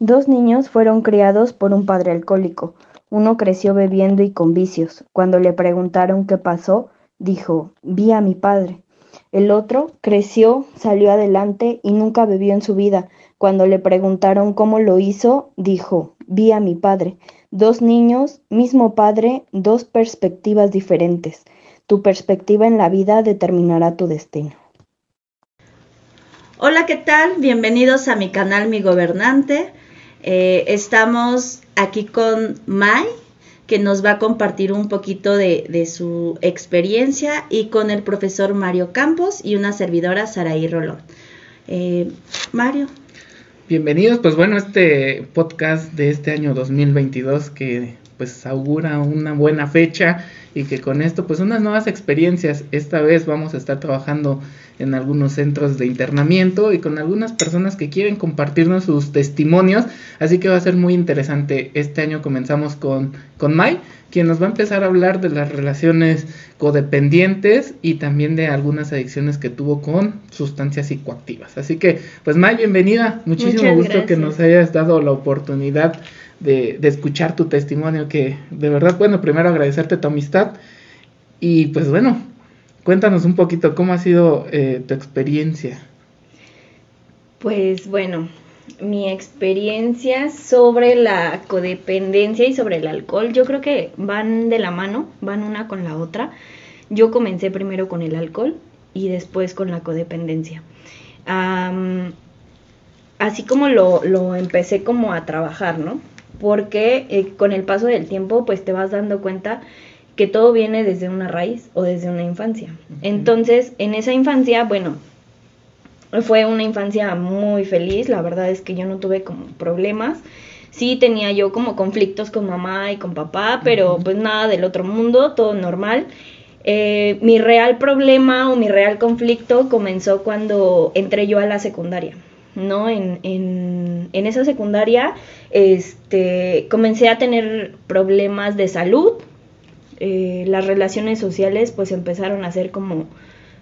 Dos niños fueron criados por un padre alcohólico. Uno creció bebiendo y con vicios. Cuando le preguntaron qué pasó, dijo, vi a mi padre. El otro creció, salió adelante y nunca bebió en su vida. Cuando le preguntaron cómo lo hizo, dijo, vi a mi padre. Dos niños, mismo padre, dos perspectivas diferentes. Tu perspectiva en la vida determinará tu destino. Hola, ¿qué tal? Bienvenidos a mi canal Mi Gobernante. Eh, estamos aquí con Mai, que nos va a compartir un poquito de, su experiencia, y con el profesor Mario Campos y una servidora, Saraí Rolón. Eh, Mario. Bienvenidos, pues bueno, este podcast de este año 2022 que pues augura una buena fecha y que con esto pues unas nuevas experiencias. Esta vez vamos a estar trabajando en algunos centros de internamiento y con algunas personas que quieren compartirnos sus testimonios, así que va a ser muy interesante. Este año comenzamos con, con Mai, quien nos va a empezar a hablar de las relaciones codependientes y también de algunas adicciones que tuvo con sustancias psicoactivas. Así que, pues Mai, bienvenida. Muchísimo gusto que nos hayas dado la oportunidad de, de, escuchar tu testimonio, que de verdad, bueno, primero agradecerte tu amistad y pues bueno, cuéntanos un poquito cómo ha sido eh, tu experiencia. Pues bueno, mi experiencia sobre la codependencia y sobre el alcohol, yo creo que van de la mano, van una con la otra. Yo comencé primero con el alcohol y después con la codependencia. así como lo, lo, empecé como a trabajar, ¿no? Porque eh, con el paso del tiempo pues te vas dando cuenta que todo viene desde una raíz o desde una infancia. Entonces, en esa infancia, bueno, fue una infancia muy feliz, la verdad es que yo no tuve como problemas. Sí tenía yo como conflictos con mamá y con papá, pero pues nada del otro mundo, todo normal. Eh, mi real problema o mi real conflicto comenzó cuando entré yo a la secundaria. ¿no? En, en, en, esa secundaria este, comencé a tener problemas de salud, eh, las relaciones sociales pues empezaron a ser como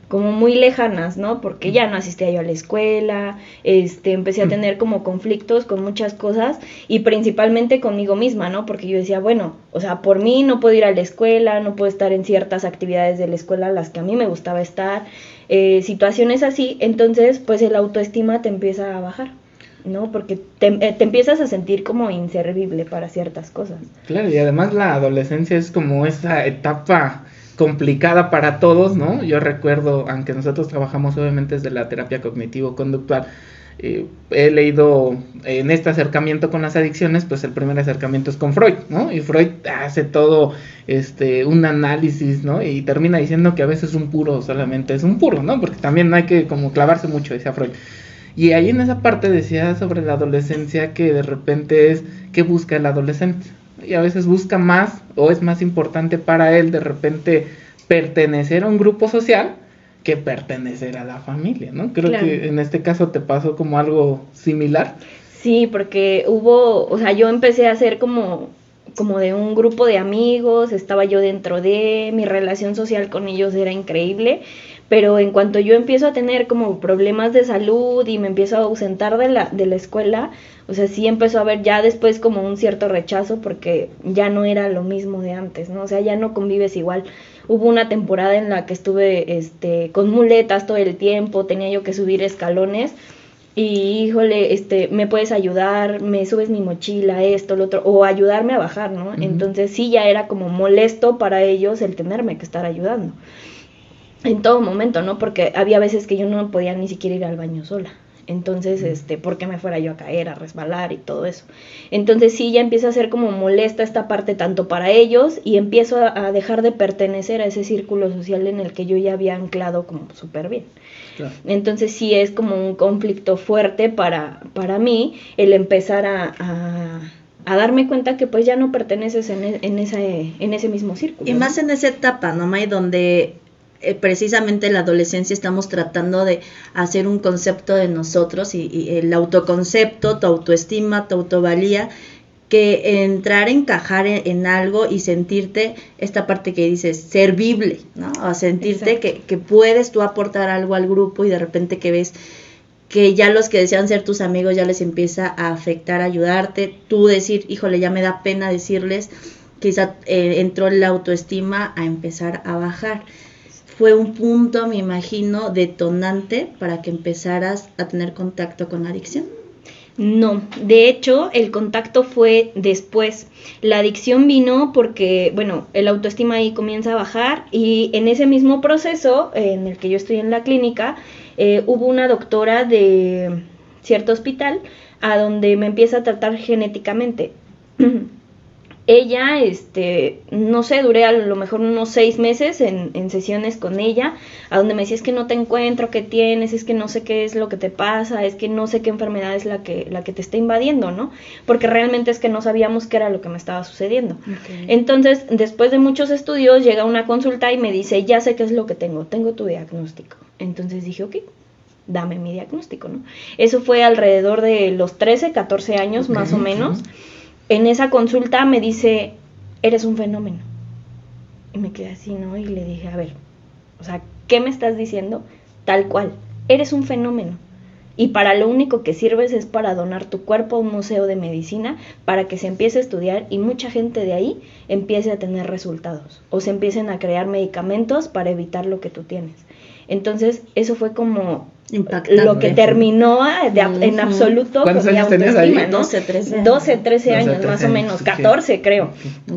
como muy lejanas, ¿no? Porque ya no asistía yo a la escuela, este, empecé a tener como conflictos con muchas cosas y principalmente conmigo misma, ¿no? Porque yo decía, bueno, o sea, por mí no puedo ir a la escuela, no puedo estar en ciertas actividades de la escuela las que a mí me gustaba estar, eh, situaciones así, entonces pues el autoestima te empieza a bajar. ¿No? Porque te, eh, te, empiezas a sentir como inservible para ciertas cosas. Claro, y además la adolescencia es como esa etapa complicada para todos, ¿no? Yo recuerdo, aunque nosotros trabajamos obviamente desde la terapia cognitivo-conductual, eh, he leído en este acercamiento con las adicciones, pues el primer acercamiento es con Freud, ¿no? Y Freud hace todo este un análisis, ¿no? Y termina diciendo que a veces un puro solamente es un puro, ¿no? Porque también hay que como clavarse mucho, decía Freud. Y ahí en esa parte decía sobre la adolescencia que de repente es que busca el adolescente. Y a veces busca más o es más importante para él de repente pertenecer a un grupo social que pertenecer a la familia, ¿no? Creo que en este caso te pasó como algo similar. Sí, porque hubo, o sea, yo empecé a hacer como como de un grupo de amigos, estaba yo dentro de, mi relación social con ellos era increíble, pero en cuanto yo empiezo a tener como problemas de salud y me empiezo a ausentar de la, de la escuela, o sea, sí empezó a haber ya después como un cierto rechazo porque ya no era lo mismo de antes, ¿no? O sea, ya no convives igual. Hubo una temporada en la que estuve este, con muletas todo el tiempo, tenía yo que subir escalones y híjole, este, me puedes ayudar, me subes mi mochila, esto, lo otro, o ayudarme a bajar, ¿no? Entonces sí ya era como molesto para ellos el tenerme que estar ayudando en todo momento, ¿no? Porque había veces que yo no podía ni siquiera ir al baño sola. Entonces, este, ¿por qué me fuera yo a caer, a resbalar y todo eso? Entonces sí, ya empieza a ser como molesta esta parte tanto para ellos y empiezo a, dejar de pertenecer a ese círculo social en el que yo ya había anclado como súper bien. Entonces sí es como un conflicto fuerte para, para mí el empezar a, a, darme cuenta que pues ya no perteneces en, e, en, ese, en ese mismo círculo. Y más en esa etapa, ¿no, May? Donde eh, precisamente en la adolescencia estamos tratando de hacer un concepto de nosotros y, el autoconcepto, tu autoestima, tu autovalía, que entrar, encajar en, algo y sentirte esta parte que dices, servible, ¿no? O sentirte que, que, puedes tú aportar algo al grupo y de repente que ves que ya los que desean ser tus amigos ya les empieza a afectar, ayudarte, tú decir, híjole, ya me da pena decirles, quizá eh, entró la autoestima a empezar a bajar. Fue un punto, me imagino, detonante para que empezaras a tener contacto con la adicción. No, de hecho el contacto fue después. La adicción vino porque, bueno, el autoestima ahí comienza a bajar y en ese mismo proceso en el que yo estoy en la clínica, eh, hubo una doctora de cierto hospital a donde me empieza a tratar genéticamente. ella, este, no sé, duré a lo mejor unos seis meses en, en, sesiones con ella, a donde me decía, es que no te encuentro, qué tienes, es que no sé qué es lo que te pasa, es que no sé qué enfermedad es la que, la que te está invadiendo, ¿no? Porque realmente es que no sabíamos qué era lo que me estaba sucediendo. Okay. Entonces, después de muchos estudios, llega una consulta y me dice, ya sé qué es lo que tengo, tengo tu diagnóstico. Entonces dije, ok, dame mi diagnóstico, ¿no? Eso fue alrededor de los 13, 14 años, okay, más o menos. En esa consulta me dice, eres un fenómeno. Y me quedé así, ¿no? Y le dije, a ver, o sea, ¿qué me estás diciendo? Tal cual, eres un fenómeno. Y para lo único que sirves es para donar tu cuerpo a un museo de medicina para que se empiece a estudiar y mucha gente de ahí empiece a tener resultados o se empiecen a crear medicamentos para evitar lo que tú tienes. Entonces, eso fue como Impactante. lo que terminó de, uh -huh. en absoluto ¿Cuántos años tenías ahí? autoestima, ¿no? 12, 13 12, 13 años 12, más 13 o menos, ok. 14 creo.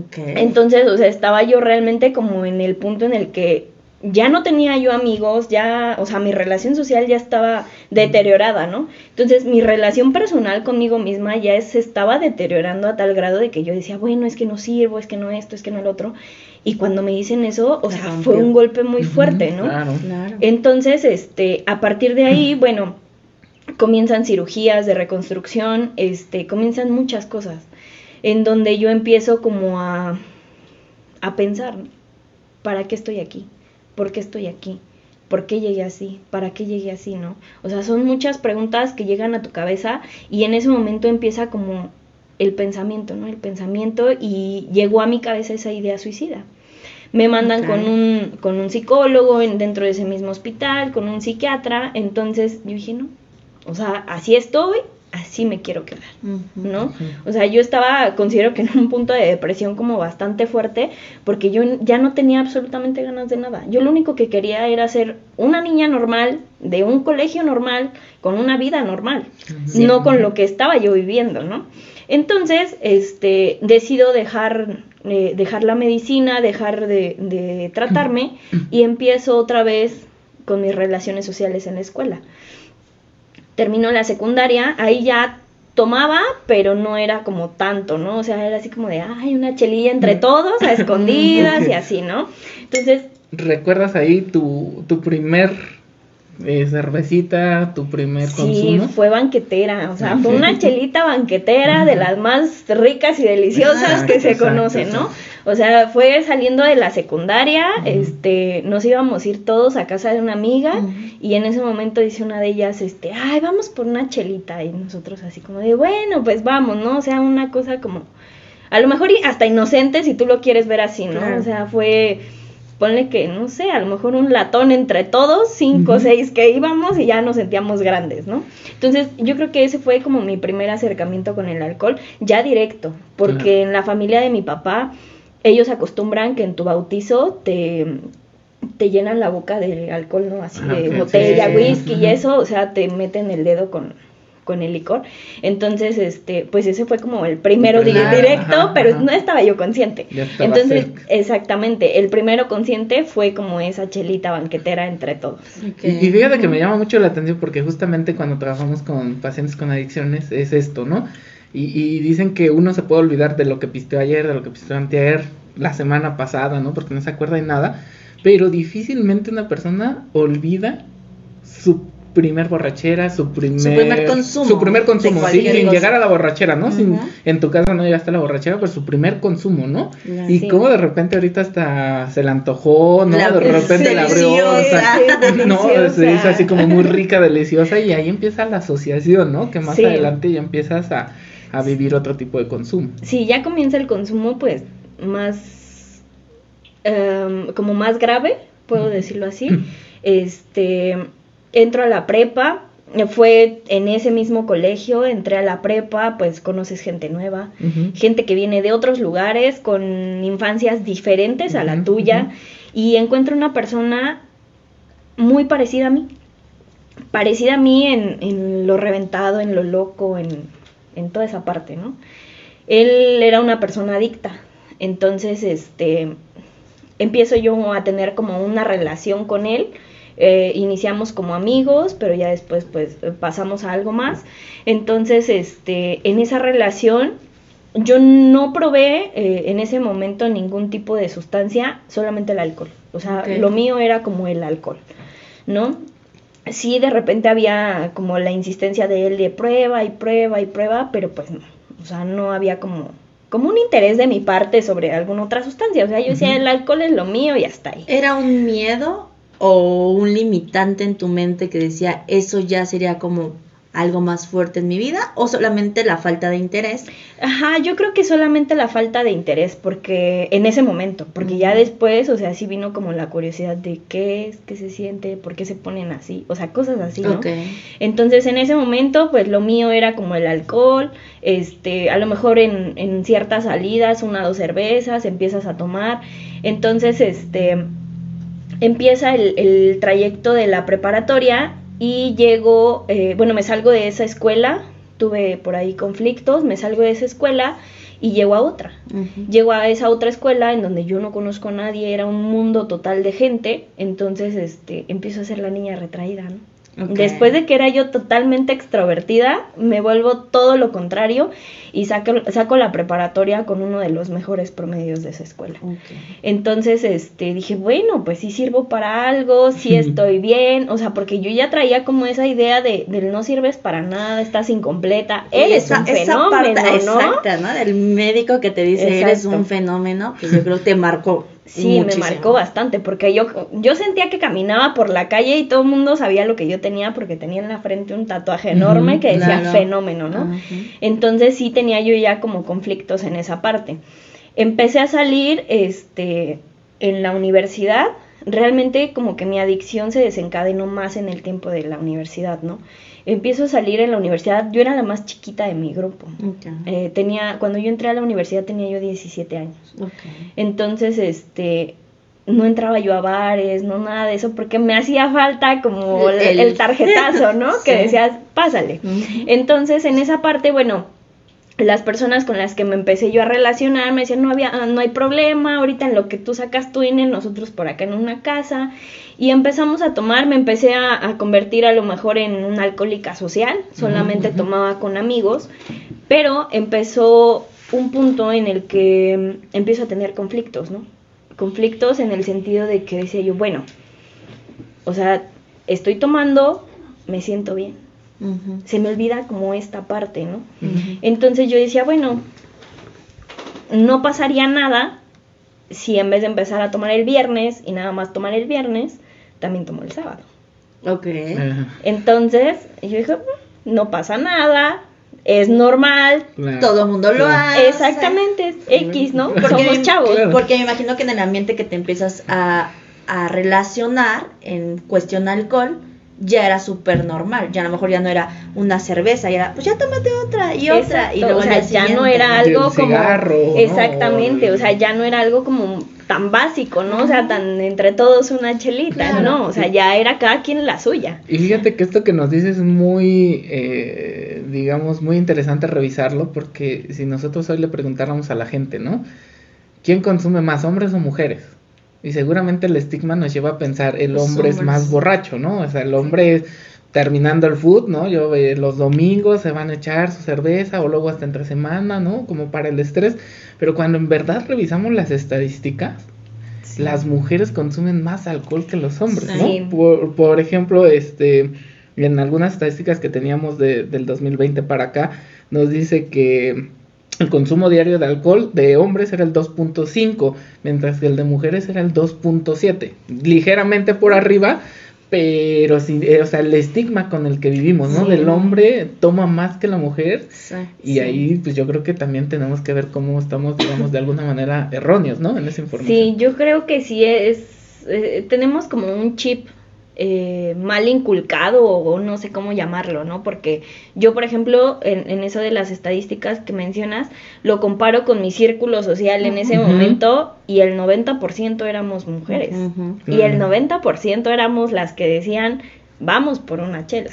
Okay. Entonces, o sea, estaba yo realmente como en el punto en el que ya no tenía yo amigos, ya, o sea, mi relación social ya estaba deteriorada, ¿no? Entonces, mi relación personal conmigo misma ya se estaba deteriorando a tal grado de que yo decía, bueno, es que no sirvo, es que no esto, es que no lo otro. Y cuando me dicen eso, o Se sea, fue un golpe muy fuerte, ¿no? Claro. Claro. Entonces, este, a partir de ahí, bueno, comienzan cirugías de reconstrucción, este, comienzan muchas cosas, en donde yo empiezo como a, a pensar, ¿para qué estoy aquí? ¿Por qué estoy aquí? ¿Por qué llegué así? ¿Para qué llegué así? ¿No? O sea, son muchas preguntas que llegan a tu cabeza y en ese momento empieza como el pensamiento, ¿no? El pensamiento y llegó a mi cabeza esa idea suicida. Me mandan con, un, con un psicólogo en- dentro de ese mismo hospital, con un psiquiatra, entonces yo dije, no, o sea, así estoy, así me quiero quedar. ¿no? O sea, yo estaba, considero que en un punto de depresión como bastante fuerte, porque yo ya no tenía absolutamente ganas de nada. Yo lo único que quería era ser una niña normal, de un colegio normal, con una vida normal, Sí. no con lo que estaba yo viviendo, ¿no? Entonces, este, decido dejar, eh, dejar la medicina, dejar de, de tratarme y empiezo otra vez con mis relaciones sociales en la escuela terminó la secundaria, ahí ya tomaba, pero no era como tanto, ¿no? O sea, era así como de, ay, una chelilla entre todos, a escondidas y así, ¿no? Entonces, ¿Recuerdas ahí tu, tu primer eh, cervecita, tu primer sí, consumo? fue banquetera, o sea, fue una chelita banquetera de las más ricas y deliciosas que se Exacto, conocen, ¿no? O sea, fue saliendo de la secundaria, este, nos íbamos a ir todos a casa de una amiga y en ese momento dice una de ellas, este, ay, vamos por una chelita y nosotros así como de, bueno, pues vamos, ¿no? O sea, una cosa como, a lo mejor y hasta inocente si tú lo quieres ver así, ¿no? Claro. O sea, fue, ponle que, no sé, a lo mejor un latón entre todos, cinco o seis que íbamos y ya nos sentíamos grandes, ¿no? Entonces, yo creo que ese fue como mi primer acercamiento con el alcohol, ya directo, porque Claro. en la familia de mi papá, ellos acostumbran que en tu bautizo te te llenan la boca de alcohol, ¿no? Así Ah, de ok, botella, sí. whisky y eso, o sea, te meten el dedo con, con el licor. Entonces, este, pues ese fue como el primero Claro, directo, ajá, pero ajá. no estaba yo consciente. Ya estaba Entonces, cerca. exactamente, el primero consciente fue como esa chelita banquetera entre todos. Y, y fíjate que me llama mucho la atención porque justamente cuando trabajamos con pacientes con adicciones es esto, ¿no? Y, y dicen que uno se puede olvidar de lo que pisteó ayer, de lo que pisteó antier, la semana pasada, ¿no? Porque no se acuerda de nada. Pero difícilmente una persona olvida su primer borrachera, su primer, primer consumo Su primer consumo, sí, sin cosa. llegar a la borrachera, ¿no? Sin, en tu caso no llegaste a la borrachera, pero su primer consumo, ¿no? Y Sí. cómo de repente ahorita hasta se le antojó, ¿no? La- de repente la abrió, o sea, deliciosa. no, se hizo así como muy rica, deliciosa y ahí empieza la asociación, ¿no? Que más Sí. adelante ya empiezas a, a vivir otro tipo de consumo. Sí, ya comienza el consumo, pues, más, em, como más grave, puedo decirlo así. Este, entro a la prepa, fue en ese mismo colegio, entré a la prepa, pues conoces gente nueva, gente que viene de otros lugares, con infancias diferentes a la tuya, y encuentro una persona muy parecida a mí, parecida a mí en, en lo reventado, en lo loco, en, en toda esa parte, ¿no? Él era una persona adicta, entonces, este, empiezo yo a tener como una relación con él, eh, iniciamos como amigos, pero ya después pues pasamos a algo más. Entonces, este, en esa relación yo no probé eh, en ese momento ningún tipo de sustancia, solamente el alcohol. O sea, lo mío era como el alcohol, ¿no? Sí, de repente había como la insistencia de él de prueba y prueba y prueba, pero pues no. O sea, no había como, como un interés de mi parte sobre alguna otra sustancia. O sea, yo decía, el alcohol es lo mío y hasta ahí. ¿Era un miedo o un limitante en tu mente que decía eso ya sería como algo más fuerte en mi vida o solamente la falta de interés? Ajá, yo creo que solamente la falta de interés, porque en ese momento, porque ya después, o sea, sí vino como la curiosidad de qué es, qué se siente, por qué se ponen así, o sea, cosas así, ¿no? Entonces en ese momento, pues lo mío era como el alcohol, este, a lo mejor en, en ciertas salidas, una o dos cervezas, empiezas a tomar, entonces, este, empieza el, el trayecto de la preparatoria y llego, eh, bueno, me salgo de esa escuela, tuve por ahí conflictos, me salgo de esa escuela y llego a otra. Llego a esa otra escuela en donde yo no conozco a nadie, era un mundo total de gente, entonces este, empiezo a ser la niña retraída, ¿no? Después de que era yo totalmente extrovertida, me vuelvo todo lo contrario y saco, saco la preparatoria con uno de los mejores promedios de esa escuela. Entonces, este, dije, bueno, pues sí sirvo para algo, sí estoy bien, o sea, porque yo ya traía como esa idea de, del no sirves para nada, estás incompleta, eres esa, un esa fenómeno, parte ¿no? exacta, ¿no? Del médico que te dice eres un fenómeno, pues yo creo que te marcó. Sí, muchísimo. me marcó bastante, porque yo, yo sentía que caminaba por la calle y todo el mundo sabía lo que yo tenía, porque tenía en la frente un tatuaje enorme que decía claro. fenómeno, ¿no? Entonces sí tenía yo ya como conflictos en esa parte. Empecé a salir este, en la universidad, realmente como que mi adicción se desencadenó más en el tiempo de la universidad, ¿no? Empiezo a salir en la universidad, yo era la más chiquita de mi grupo. Eh, tenía, cuando yo entré a la universidad tenía yo 17 años. Entonces, este, no entraba yo a bares, no nada de eso, porque me hacía falta como el, tarjetazo, ¿no? Que decías, pásale. Entonces, en esa parte, bueno, las personas con las que me empecé yo a relacionar me decían, no, había, ah, no hay problema, ahorita en lo que tú sacas tu INE, nosotros por acá en una casa. Y empezamos a tomar, me empecé a, a convertir a lo mejor en una alcohólica social, solamente tomaba con amigos, pero empezó un punto en el que mm, empiezo a tener conflictos, ¿no? Conflictos en el sentido de que decía yo, bueno, o sea, estoy tomando, me siento bien. Se me olvida como esta parte, ¿no? Entonces yo decía, bueno, no pasaría nada si en vez de empezar a tomar el viernes y nada más tomar el viernes, también tomo el sábado. Ok. Entonces yo dije, "Mm, no pasa nada, es normal. claro. Todo el mundo lo Claro. hace. Exactamente, es X, ¿no? Porque Somos me- chavos. claro. Porque me imagino que en el ambiente que te empiezas a, a relacionar en cuestión alcohol, ya era súper normal. Ya a lo mejor ya no era una cerveza, ya era, pues ya tómate otra y otra. y luego o sea, ya no era algo como cigarro, ¿no? exactamente, o sea, ya no era algo como tan básico, ¿no? O sea, tan entre todos una chelita, Claro. ¿no? O sea, ya era cada quien la suya. Y fíjate que esto que nos dices es muy, eh, digamos, muy interesante revisarlo, porque si nosotros hoy le preguntáramos a la gente, ¿no? ¿Quién consume más, hombres o mujeres? Y seguramente el estigma nos lleva a pensar, el hombre es más borracho, ¿no? O sea, el hombre terminando el food, ¿no? Yo eh, los domingos se van a echar su cerveza o luego hasta entre semana, ¿no? Como para el estrés. Pero cuando en verdad revisamos las estadísticas, Sí. las mujeres consumen más alcohol que los hombres, ¿no? Sí. Por, por ejemplo, este, en algunas estadísticas que teníamos de- del 2020 para acá, nos dice que el consumo diario de alcohol de hombres era el 2.5, mientras que el de mujeres era el 2.7, ligeramente por arriba, pero sí, eh, o sea, el estigma con el que vivimos, ¿no? Sí. Del hombre toma más que la mujer Sí. y Sí. ahí pues yo creo que también tenemos que ver cómo estamos, digamos, de alguna manera erróneos, ¿no? En esa información. Sí, yo creo que sí es, eh, tenemos como un chip eh, mal inculcado o, no sé cómo llamarlo, ¿no? Porque yo, por ejemplo, en, eso de las estadísticas que mencionas, lo comparo con mi círculo social en ese momento y el 90% éramos mujeres. Y el 90% éramos las que decían, vamos por una chela.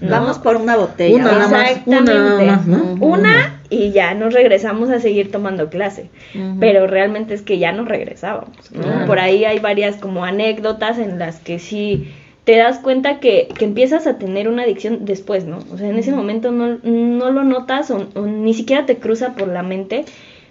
Vamos por una botella. Una Exactamente. Una, y ya nos regresamos a seguir tomando clase. Pero realmente es que ya nos regresábamos. Por ahí hay varias como anécdotas en las que sí te das cuenta que, que, empiezas a tener una adicción después, ¿no? O sea, en ese momento no, no lo notas o, ni siquiera te cruza por la mente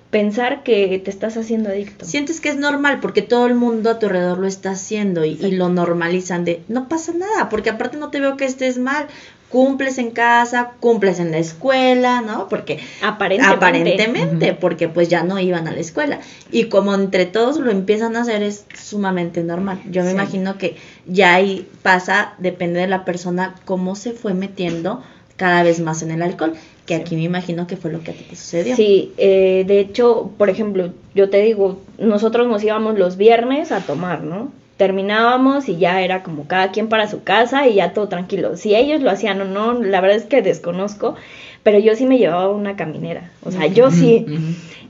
pensar que te estás haciendo adicto. Sientes que es normal porque todo el mundo a tu alrededor lo está haciendo y, lo normalizan de no pasa nada, porque aparte no te veo que estés mal, cumples en casa, cumples en la escuela, ¿no? Porque aparentemente, aparentemente porque pues ya no iban a la escuela. Y como entre todos lo empiezan a hacer es sumamente normal. Yo me imagino que ya ahí pasa, depende de la persona, cómo se fue metiendo cada vez más en el alcohol que aquí me imagino que fue lo que a ti te sucedió. Sí, eh, de hecho, por ejemplo, yo te digo, nosotros nos íbamos los viernes a tomar, ¿no? Terminábamos y ya era como cada quien para su casa y ya todo tranquilo. Si ellos lo hacían o no, la verdad es que desconozco, pero yo sí me llevaba una caminera. O sea, yo sí.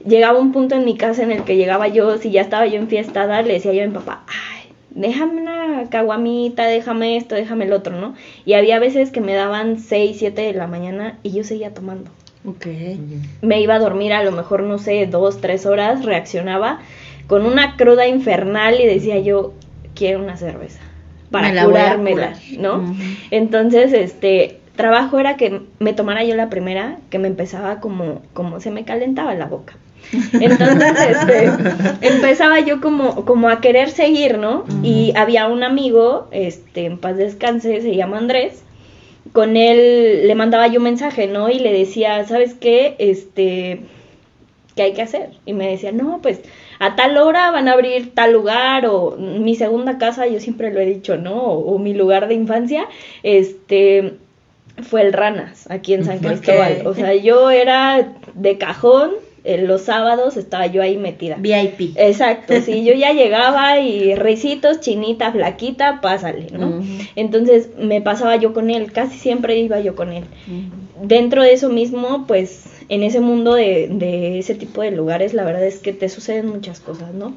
Llegaba un punto en mi casa en el que llegaba yo, si ya estaba yo en fiesta, le decía yo a mi papá, déjame una caguamita, déjame esto, déjame el otro, ¿no? Y había veces que me daban 6, 7 de la mañana y yo seguía tomando. Ok. Me iba a dormir a lo mejor, no sé, dos, tres horas, reaccionaba con una cruda infernal y decía yo, quiero una cerveza para curármela, ¿no? Entonces, este, trabajo era que me tomara yo la primera, que me empezaba como, como se me calentaba la boca. Entonces, este, empezaba yo como, como a querer seguir, ¿no? Y había un amigo, este, en paz descanse, se llama Andrés, con él le mandaba yo un mensaje, ¿no? Y le decía, ¿sabes qué? Este, ¿qué hay que hacer? Y me decía, no, pues a tal hora van a abrir tal lugar o mi segunda casa, yo siempre lo he dicho, ¿no? O, o mi lugar de infancia, este, fue el Ranas, aquí en San Cristóbal. O sea, yo era de cajón, los sábados estaba yo ahí metida. VIP. Exacto, sí, yo ya llegaba y risitos, chinita, flaquita, pásale, ¿no? Entonces me pasaba yo con él, casi siempre iba yo con él. Dentro de eso mismo, pues en ese mundo de, de, ese tipo de lugares, la verdad es que te suceden muchas cosas, ¿no?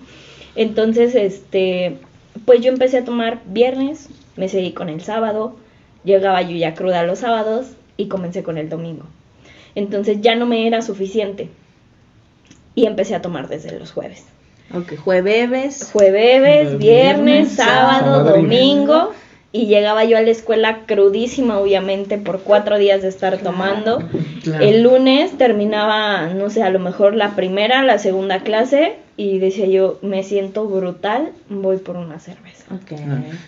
Entonces, este, pues yo empecé a tomar viernes, me seguí con el sábado, llegaba yo ya cruda los sábados y comencé con el domingo. Entonces ya no me era suficiente y empecé a tomar desde los jueves. Ok, jueves. Jueves, viernes, sábado, domingo. Y llegaba yo a la escuela crudísima, obviamente, por cuatro días de estar tomando. El lunes terminaba, no sé, a lo mejor la primera, la segunda clase. Y decía yo, me siento brutal, voy por una cerveza. Okay.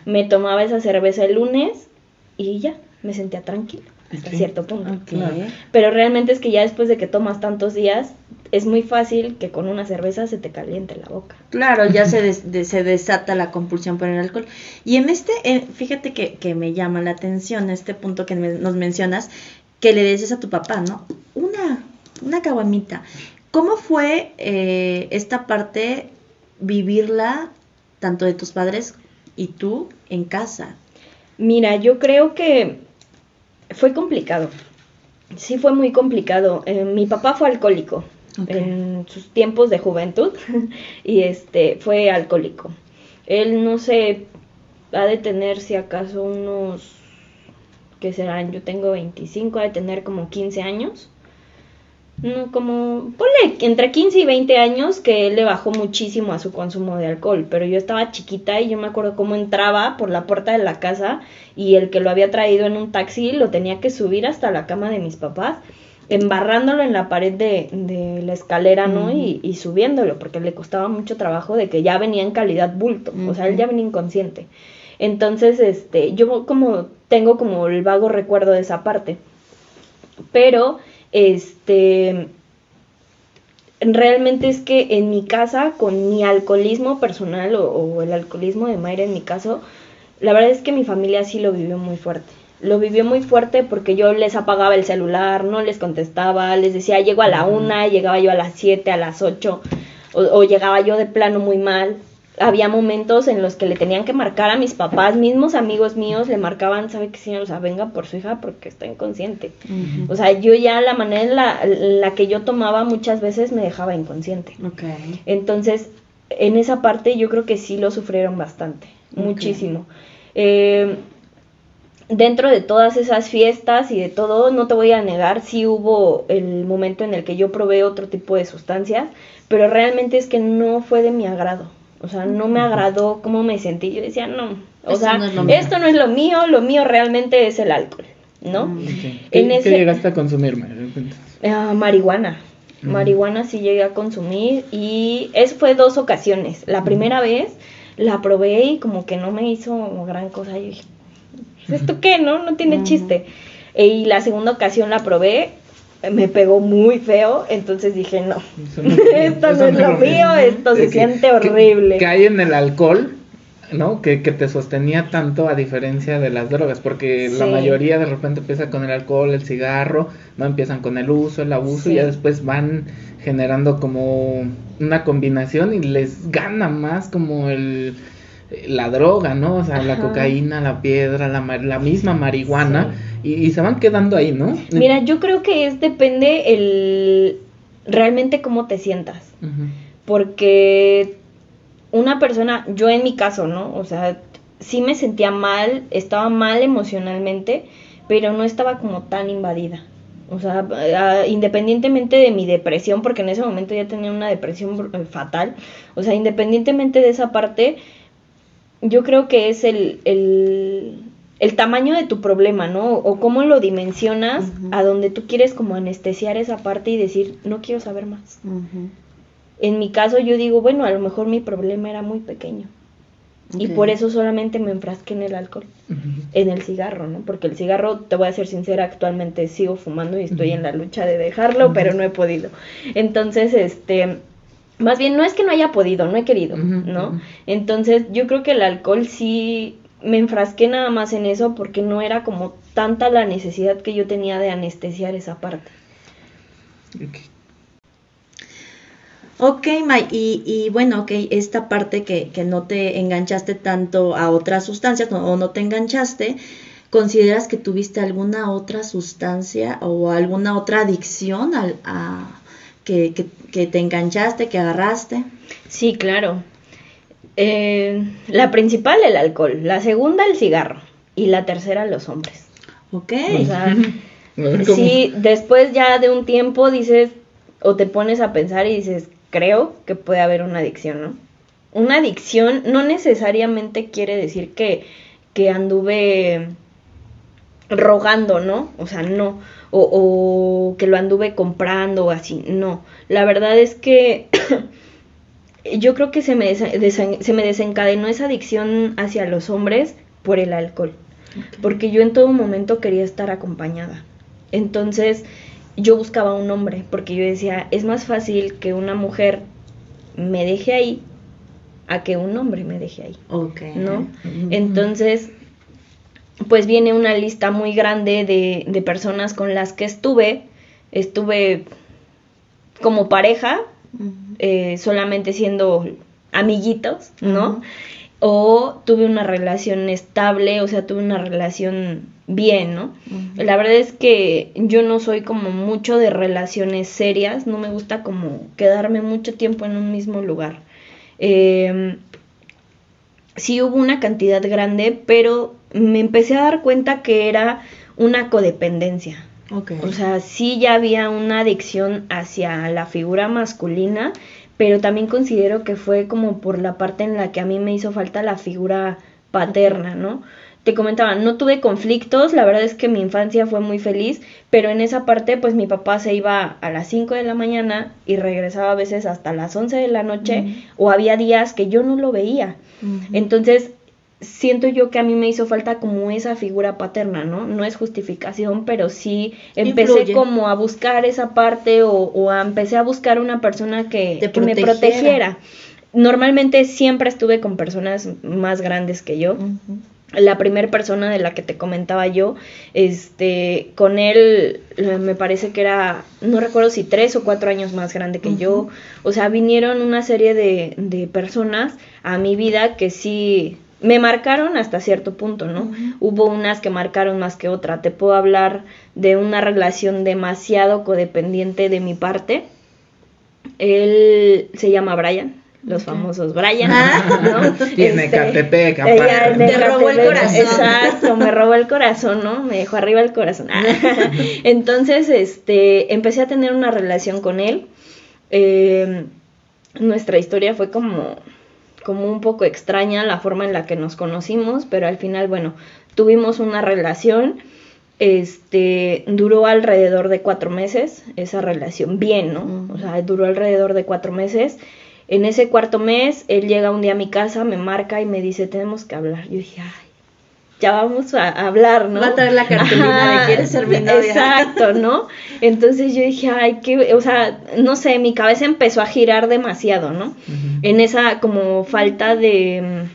Me tomaba esa cerveza el lunes y ya, me sentía tranquila hasta cierto punto. Pero realmente es que ya después de que tomas tantos días, es muy fácil que con una cerveza se te caliente la boca. Claro, ya se, se desata la compulsión por el alcohol. Y en este, eh, fíjate que, que, me llama la atención este punto que nos mencionas, que le dices a tu papá, ¿no? Una, una caguamita. ¿Cómo fue eh, esta parte vivirla tanto de tus padres y tú en casa? Mira, yo creo que fue complicado. Sí, fue muy complicado. Eh, mi papá fue alcohólico en sus tiempos de juventud y este fue alcohólico. Él no sé, ha de tener si acaso unos, ¿qué serán? Yo tengo 25, ha de tener como 15 años como, ponle entre 15 y 20 años que él le bajó muchísimo a su consumo de alcohol, pero yo estaba chiquita y yo me acuerdo cómo entraba por la puerta de la casa y el que lo había traído en un taxi lo tenía que subir hasta la cama de mis papás, embarrándolo en la pared de, de la escalera, ¿no? Y, y, subiéndolo, porque le costaba mucho trabajo de que ya venía en calidad bulto, o sea, él ya venía inconsciente. Entonces, este, yo como tengo como el vago recuerdo de esa parte. Pero este, realmente es que en mi casa, con mi alcoholismo personal o, el alcoholismo de Mayra en mi caso, la verdad es que mi familia sí lo vivió muy fuerte. Lo vivió muy fuerte porque yo les apagaba el celular, no les contestaba, les decía llego a la una, llegaba yo a las siete, a las ocho, o, llegaba yo de plano muy mal. Había momentos en los que le tenían que marcar a mis papás, mismos amigos míos le marcaban, ¿sabe qué señor? O sea, venga por su hija porque está inconsciente. O sea, yo ya la manera en la, la, que yo tomaba muchas veces me dejaba inconsciente. Okay. Entonces, en esa parte yo creo que sí lo sufrieron bastante, muchísimo. Eh, dentro de todas esas fiestas y de todo, no te voy a negar, sí hubo el momento en el que yo probé otro tipo de sustancias, pero realmente es que no fue de mi agrado. O sea, no me agradó cómo me sentí. Yo decía, no, o sea, esto no es lo mío, lo mío realmente es el alcohol, ¿no? Mm. ¿Qué, llegaste a consumir, uh, marihuana. Mm. Marihuana sí llegué a consumir y eso fue dos ocasiones. La primera vez la probé y como que no me hizo gran cosa. Yo dije, ¿esto qué? No, no tiene chiste. Y la segunda ocasión la probé, me pegó muy feo, entonces dije, no, esto no es lo mío, esto se siente horrible. Que, hay en el alcohol, ¿no? Que, que, te sostenía tanto a diferencia de las drogas, porque la mayoría de repente empieza con el alcohol, el cigarro, no empiezan con el uso, el abuso, y ya después van generando como una combinación y les gana más como el la droga, ¿no? O sea, la cocaína, la piedra, la, la misma marihuana, y, se van quedando ahí, ¿no? Mira, yo creo que es depende el realmente cómo te sientas, porque una persona, yo en mi caso, ¿no? O sea, sí me sentía mal, estaba mal emocionalmente, pero no estaba como tan invadida. O sea, independientemente de mi depresión, porque en ese momento ya tenía una depresión fatal, o sea, independientemente de esa parte, yo creo que es el, el, tamaño de tu problema, ¿no? O cómo lo dimensionas a donde tú quieres como anestesiar esa parte y decir, no quiero saber más. En mi caso yo digo, bueno, a lo mejor mi problema era muy pequeño. Y por eso solamente me enfrasqué en el alcohol, en el cigarro, ¿no? Porque el cigarro, te voy a ser sincera, actualmente sigo fumando y estoy en la lucha de dejarlo, pero no he podido. Entonces, este, más bien, no es que no haya podido, no he querido, ¿no? Entonces, yo creo que el alcohol sí me enfrasqué nada más en eso porque no era como tanta la necesidad que yo tenía de anestesiar esa parte. Ok, May, y, y, bueno, ok, esta parte que, que, no te enganchaste tanto a otras sustancias o no te enganchaste, ¿consideras que tuviste alguna otra sustancia o alguna otra adicción a, que, te enganchaste, que agarraste? Sí, claro. Eh, la principal, el alcohol. La segunda, el cigarro. Y la tercera, los hombres. Ok. O sea, sí, después ya de un tiempo dices, o te pones a pensar y dices, creo que puede haber una adicción, ¿no? Una adicción no necesariamente quiere decir que, que anduve rogando, ¿no? O sea, no o, que lo anduve comprando o así, no. La verdad es que yo creo que se me, se me desencadenó esa adicción hacia los hombres por el alcohol, porque yo en todo momento quería estar acompañada. Entonces yo buscaba un hombre, porque yo decía, es más fácil que una mujer me deje ahí a que un hombre me deje ahí. ¿No? Entonces pues viene una lista muy grande de, de personas con las que estuve. Estuve como pareja, eh, solamente siendo amiguitos, ¿no? O tuve una relación estable, o sea, tuve una relación bien, ¿no? La verdad es que yo no soy como mucho de relaciones serias, no me gusta como quedarme mucho tiempo en un mismo lugar. Eh, sí hubo una cantidad grande, pero me empecé a dar cuenta que era una codependencia. O sea, sí ya había una adicción hacia la figura masculina, pero también considero que fue como por la parte en la que a mí me hizo falta la figura paterna, ¿no? Te comentaba, no tuve conflictos, la verdad es que mi infancia fue muy feliz, pero en esa parte pues mi papá se iba a las 5 de la mañana y regresaba a veces hasta las 11 de la noche o había días que yo no lo veía. Entonces siento yo que a mí me hizo falta como esa figura paterna, ¿no? No es justificación, pero sí empecé como a buscar esa parte o, a, empecé a buscar una persona que, me protegiera. Normalmente siempre estuve con personas más grandes que yo. la primera persona de la que te comentaba yo, este, con él eh, me parece que era, no recuerdo si tres o cuatro años más grande que yo, o sea, vinieron una serie de, de, personas a mi vida que sí me marcaron hasta cierto punto, ¿no? Hubo unas que marcaron más que otra, te puedo hablar de una relación demasiado codependiente de mi parte, él se llama Brian, los famosos Brian, ah. ¿no? Tiene este, Me robó el corazón. Exacto, me robó el corazón, ¿no? Me dejó arriba el corazón. Entonces, este, empecé a tener una relación con él. Eh, nuestra historia fue como, como un poco extraña la forma en la que nos conocimos, pero al final, bueno, tuvimos una relación. Este duró alrededor de cuatro meses esa relación, bien, ¿no? O sea, duró alrededor de cuatro meses. En ese cuarto mes, él llega un día a mi casa, me marca y me dice, tenemos que hablar. Yo dije, ay, ya vamos a hablar, ¿no? Va a traer la cartulina de quieres ser mi novia. Exacto, ¿no? Entonces yo dije, ay, qué, o sea, no sé, mi cabeza empezó a girar demasiado, ¿no? En esa como falta de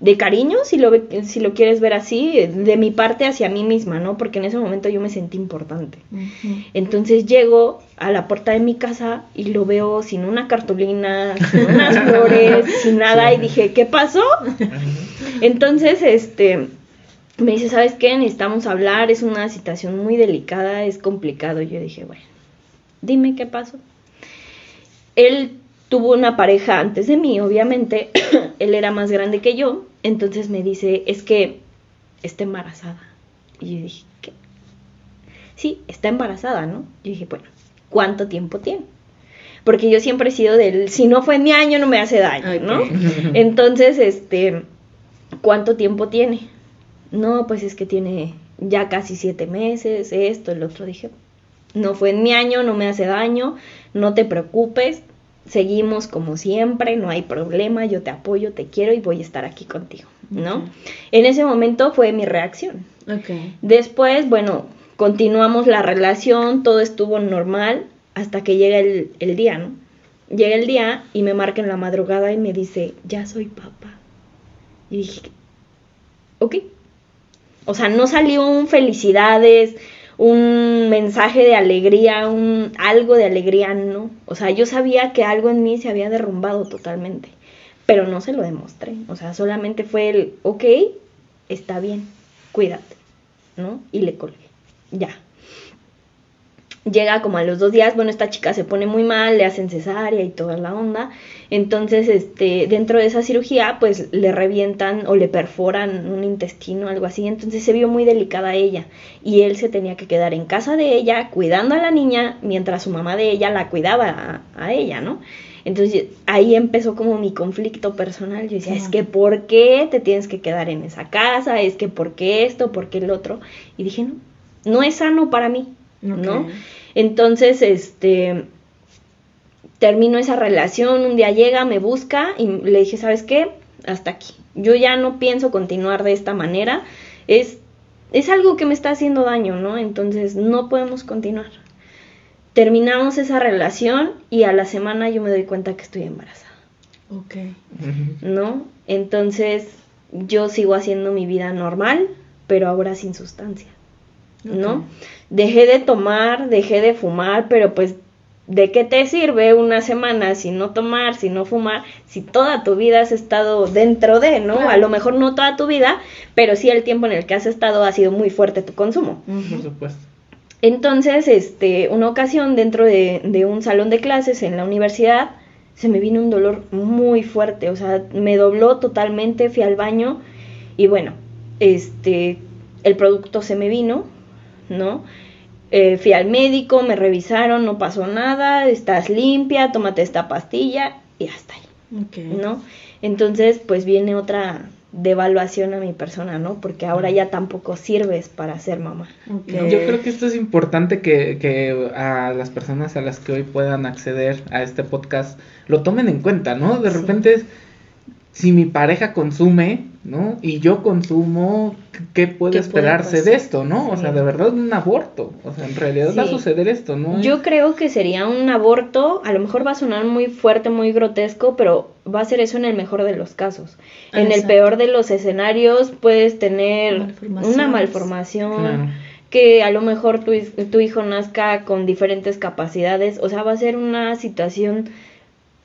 de cariño, si lo, si lo quieres ver así, de mi parte hacia mí misma, ¿no? Porque en ese momento yo me sentí importante. Entonces llego a la puerta de mi casa y lo veo sin una cartulina, sin unas flores, sin nada, y dije, ¿qué pasó? Entonces, este, me dice, ¿sabes qué? Necesitamos hablar, es una situación muy delicada, es complicado. Yo dije, bueno, dime qué pasó. Él tuvo una pareja antes de mí, obviamente, él era más grande que yo, entonces me dice, es que está embarazada. Y yo dije, ¿qué? Sí, está embarazada, ¿no? Yo dije, bueno, ¿cuánto tiempo tiene? Porque yo siempre he sido del, si no fue mi año, no me hace daño, ¿no? Entonces, este, ¿cuánto tiempo tiene? No, pues es que tiene ya casi siete meses, esto, el otro. Dije, no fue en mi año, no me hace daño, no te preocupes, seguimos como siempre, no hay problema, yo te apoyo, te quiero y voy a estar aquí contigo, ¿no? En ese momento fue mi reacción. Después, bueno, continuamos la relación, todo estuvo normal hasta que llega el, el día, ¿no? Llega el día y me marca en la madrugada y me dice, ya soy papá. Y dije, ok. O sea, no salió un felicidades, un mensaje de alegría, un algo de alegría, no. O sea, yo sabía que algo en mí se había derrumbado totalmente, pero no se lo demostré. O sea, solamente fue el, ok, está bien, cuídate, ¿no? Y le colgué, ya. Llega como a los dos días, bueno, esta chica se pone muy mal, le hacen cesárea y toda la onda. Entonces, este, dentro de esa cirugía, pues le revientan o le perforan un intestino, algo así. Entonces se vio muy delicada ella. Y él se tenía que quedar en casa de ella, cuidando a la niña, mientras su mamá de ella la cuidaba a, ella, ¿no? Entonces ahí empezó como mi conflicto personal. Yo decía, es que ¿por qué te tienes que quedar en esa casa? Es que ¿por qué esto? ¿Por qué el otro? Y dije, no, no es sano para mí, ¿no? Entonces, este, termino esa relación, un día llega, me busca y le dije, ¿sabes qué? Hasta aquí. Yo ya no pienso continuar de esta manera. Es, es algo que me está haciendo daño, ¿no? Entonces no podemos continuar. Terminamos esa relación y a la semana yo me doy cuenta que estoy embarazada. Ok. ¿No? Entonces yo sigo haciendo mi vida normal, pero ahora sin sustancia. ¿No? Dejé de tomar, dejé de fumar, pero pues ¿de qué te sirve una semana si no tomar, si no fumar, si toda tu vida has estado dentro de, ¿no? A lo mejor no toda tu vida, pero sí el tiempo en el que has estado ha sido muy fuerte tu consumo. Por supuesto. Entonces, este, una ocasión dentro de, de un salón de clases en la universidad, se me vino un dolor muy fuerte, o sea, me dobló totalmente, fui al baño y bueno, este, el producto se me vino, ¿no? Eh, fui al médico, me revisaron, no pasó nada, estás limpia, tómate esta pastilla y hasta ahí. ¿No? Entonces, pues viene otra devaluación a mi persona, ¿no? Porque ahora ya tampoco sirves para ser mamá. Yo creo que esto es importante que, que, a las personas a las que hoy puedan acceder a este podcast lo tomen en cuenta, ¿no? De repente, si mi pareja consume, ¿no? Y yo consumo, ¿qué puede esperarse de esto, no? O sea, de verdad un aborto, o sea, en realidad va a suceder esto, ¿no? Yo creo que sería un aborto, a lo mejor va a sonar muy fuerte, muy grotesco, pero va a ser eso en el mejor de los casos. en el peor de los escenarios puedes tener una malformación. que a lo mejor tu, tu hijo nazca con diferentes capacidades, o sea, va a ser una situación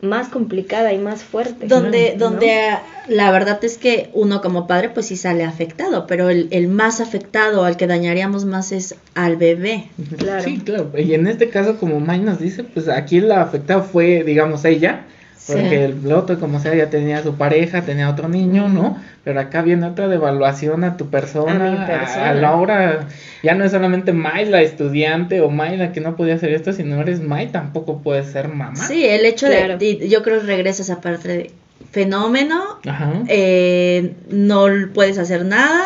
más complicada y más fuerte. Donde, donde la verdad es que uno como padre pues sí sale afectado, pero el, el, más afectado, al que dañaríamos más es al bebé. Claro. Sí, claro. Y en este caso, como May nos dice, pues aquí la afectada fue, digamos, ella, porque el otro, como sea, ya tenía su pareja, tenía otro niño, ¿no? Pero acá viene otra devaluación a tu persona, a, la hora. Ya no es solamente May la estudiante o May la que no podía hacer esto, sino eres May, tampoco puedes ser mamá. Sí, el hecho de. Yo creo que regresa esa parte de fenómeno, eh, no puedes hacer nada,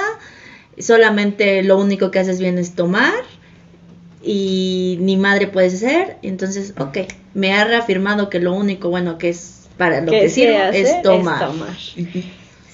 solamente lo único que haces bien es tomar y ni madre puedes ser, entonces, ok, me ha reafirmado que lo único bueno que es para lo que, sirve es tomar.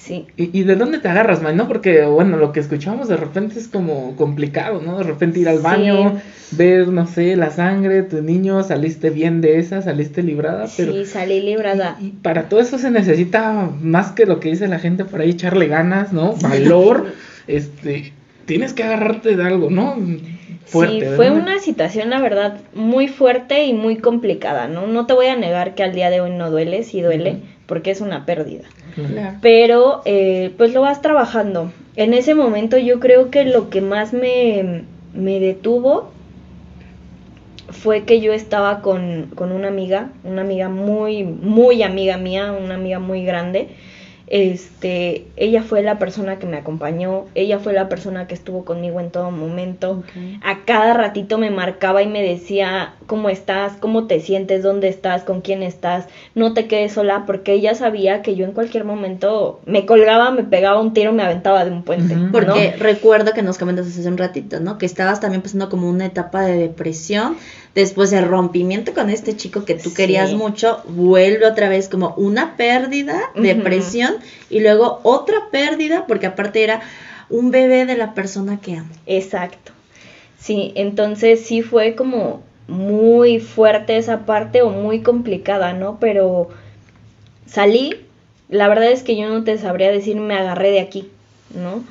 Sí. ¿Y, de dónde te agarras, May? ¿No? Porque, bueno, lo que escuchamos de repente es como complicado, ¿no? De repente ir al baño, ver, no sé, la sangre, tu niño, saliste bien de esa, saliste librada, pero... Sí, salí librada. Y, para todo eso se necesita más que lo que dice la gente por ahí, echarle ganas, ¿no? Valor, este, tienes que agarrarte de algo, ¿no? sí, fue una situación, la verdad, muy fuerte y muy complicada, ¿no? No te voy a negar que al día de hoy no duele, sí duele, porque es una pérdida. Pero, eh, pues lo vas trabajando. En ese momento yo creo que lo que más me, me detuvo fue que yo estaba con, con una amiga, una amiga muy, muy amiga mía, una amiga muy grande, este, ella fue la persona que me acompañó, ella fue la persona que estuvo conmigo en todo momento. A cada ratito me marcaba y me decía cómo estás, cómo te sientes, dónde estás, con quién estás, no te quedes sola, porque ella sabía que yo en cualquier momento me colgaba, me pegaba un tiro, me aventaba de un puente. Porque recuerdo que nos comentas hace un ratito, ¿no? Que estabas también pasando como una etapa de depresión después el rompimiento con este chico que tú querías mucho, vuelve otra vez como una pérdida, depresión, y luego otra pérdida, porque aparte era un bebé de la persona que amo. Exacto. Sí, entonces sí fue como muy fuerte esa parte o muy complicada, ¿no? Pero salí, la verdad es que yo no te sabría decir me agarré de aquí, ¿no?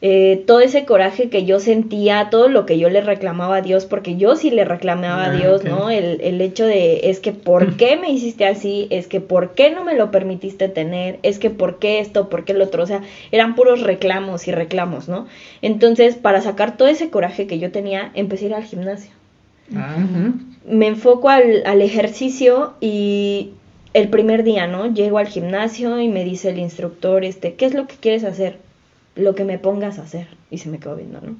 Eh, todo ese coraje que yo sentía, todo lo que yo le reclamaba a Dios, porque yo sí le reclamaba a ah, Dios, ¿no? El, el, hecho de, es que, ¿por qué me hiciste así? Es que, ¿por qué no me lo permitiste tener? Es que, ¿por qué esto? ¿Por qué el otro? O sea, eran puros reclamos y reclamos, ¿no? Entonces, para sacar todo ese coraje que yo tenía, empecé a ir al gimnasio. Ah, me enfoco al, al ejercicio y el primer día, ¿no? Llego al gimnasio y me dice el instructor, este, ¿qué es lo que quieres hacer? Lo que me pongas a hacer. Y se me quedó viendo, ¿no?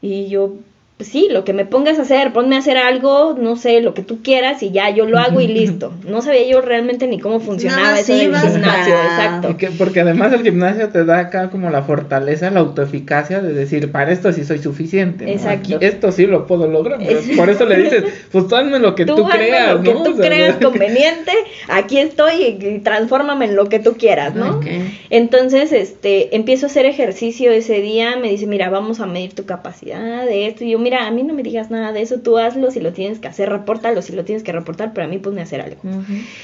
Y yo, pues sí, lo que me pongas a hacer, ponme a hacer algo, no sé, lo que tú quieras y ya yo lo hago y listo. No sabía yo realmente ni cómo funcionaba eso del gimnasio, exacto. porque además el gimnasio te da acá como la fortaleza, la autoeficacia de decir, para esto sí soy suficiente. Exacto. esto sí lo puedo lograr. Por eso le dices, pues hazme lo que tú, creas, lo que tú creas conveniente, aquí estoy y, transfórmame en lo que tú quieras, ¿no? Entonces, este, empiezo a hacer ejercicio ese día, me dice, mira, vamos a medir tu capacidad de esto. Y yo, mira, a mí no me digas nada de eso, tú hazlo, si lo tienes que hacer, repórtalo, si lo tienes que reportar, pero a mí ponme a hacer algo.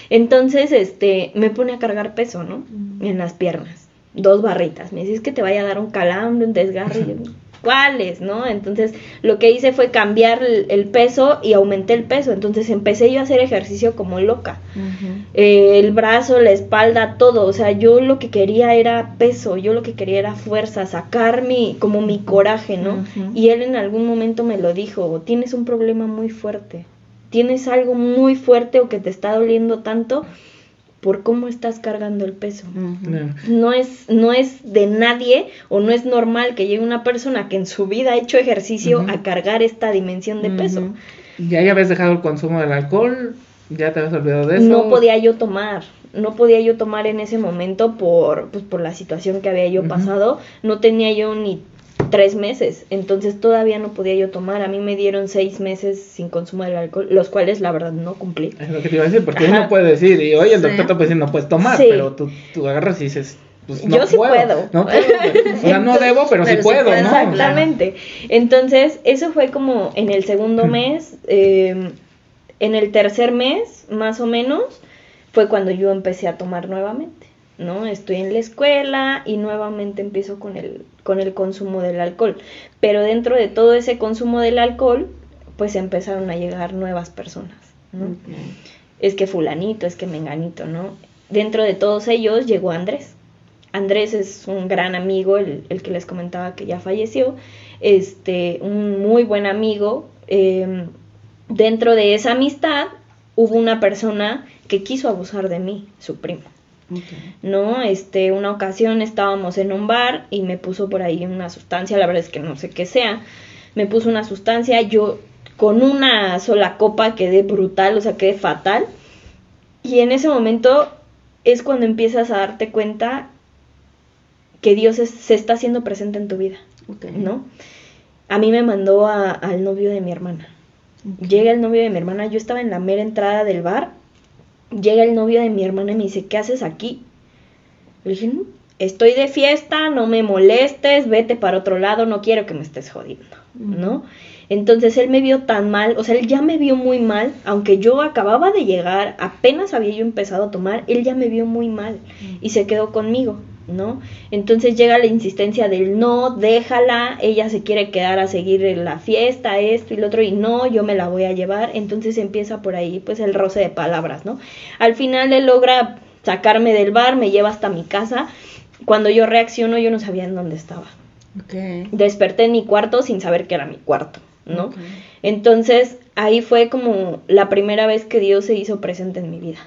Entonces, este, me pone a cargar peso, ¿no? En las piernas, dos barritas. Me dices que te vaya a dar un calambre, un desgarre. Cuáles, ¿no? Entonces lo que hice fue cambiar el, peso y aumenté el peso. Entonces empecé yo a hacer ejercicio como loca. Eh, el brazo, la espalda, todo. O sea, yo lo que quería era peso, yo lo que quería era fuerza, sacar mi, como mi coraje, ¿no? Y él en algún momento me lo dijo, tienes un problema muy fuerte. Tienes algo muy fuerte o que te está doliendo tanto por cómo estás cargando el peso. No es no es de nadie o no es normal que llegue una persona que en su vida ha hecho ejercicio a cargar esta dimensión de peso. Ya habías dejado el consumo del alcohol, ya te habías olvidado de eso. No podía yo tomar, no podía yo tomar en ese momento por pues, por la situación que había yo pasado, no tenía yo ni tres meses, entonces todavía no podía yo tomar. A mí me dieron seis meses sin consumo del alcohol, los cuales la verdad no cumplí. Es lo que te iba a decir, porque uno puede decir, y oye, el doctor te puede decir no puedes tomar, pero tú, tú agarras y dices, pues, yo sí puedo. No, puedo, o sea, no debo, pero, sí puedo, ¿no? Exactamente. Entonces, eso fue como en el segundo mes, eh, en el tercer mes, más o menos, fue cuando yo empecé a tomar nuevamente. ¿no? Estoy en la escuela y nuevamente empiezo con el, con el consumo del alcohol. Pero dentro de todo ese consumo del alcohol, pues empezaron a llegar nuevas personas, ¿no? Es que fulanito, es que menganito, ¿no? Dentro de todos ellos llegó Andrés. Andrés es un gran amigo, el, que les comentaba que ya falleció, este, un muy buen amigo. Em, dentro de esa amistad hubo una persona que quiso abusar de mí, su primo. ¿No? Este, una ocasión estábamos en un bar y me puso por ahí una sustancia, la verdad es que no sé qué sea, me puso una sustancia, yo con una sola copa quedé brutal, o sea, quedé fatal. Y en ese momento es cuando empiezas a darte cuenta que Dios se está haciendo presente en tu vida, ¿no? A mí me mandó al novio de mi hermana. Llega el novio de mi hermana, yo estaba en la mera entrada del bar llega el novio de mi hermana y me dice, ¿qué haces aquí? Le dije, estoy de fiesta, no me molestes, vete para otro lado, no quiero que me estés jodiendo, ¿no? Entonces él me vio tan mal, o sea, él ya me vio muy mal, aunque yo acababa de llegar, apenas había yo empezado a tomar, él ya me vio muy mal y se quedó conmigo. ¿No? Entonces llega la insistencia del no, déjala, ella se quiere quedar a seguir en la fiesta, esto y lo otro, y no, yo me la voy a llevar, entonces empieza por ahí pues el roce de palabras, ¿no? Al final él logra sacarme del bar, me lleva hasta mi casa, cuando yo reacciono yo no sabía en dónde estaba. Desperté en mi cuarto sin saber que era mi cuarto, ¿no? Entonces ahí fue como la primera vez que Dios se hizo presente en mi vida.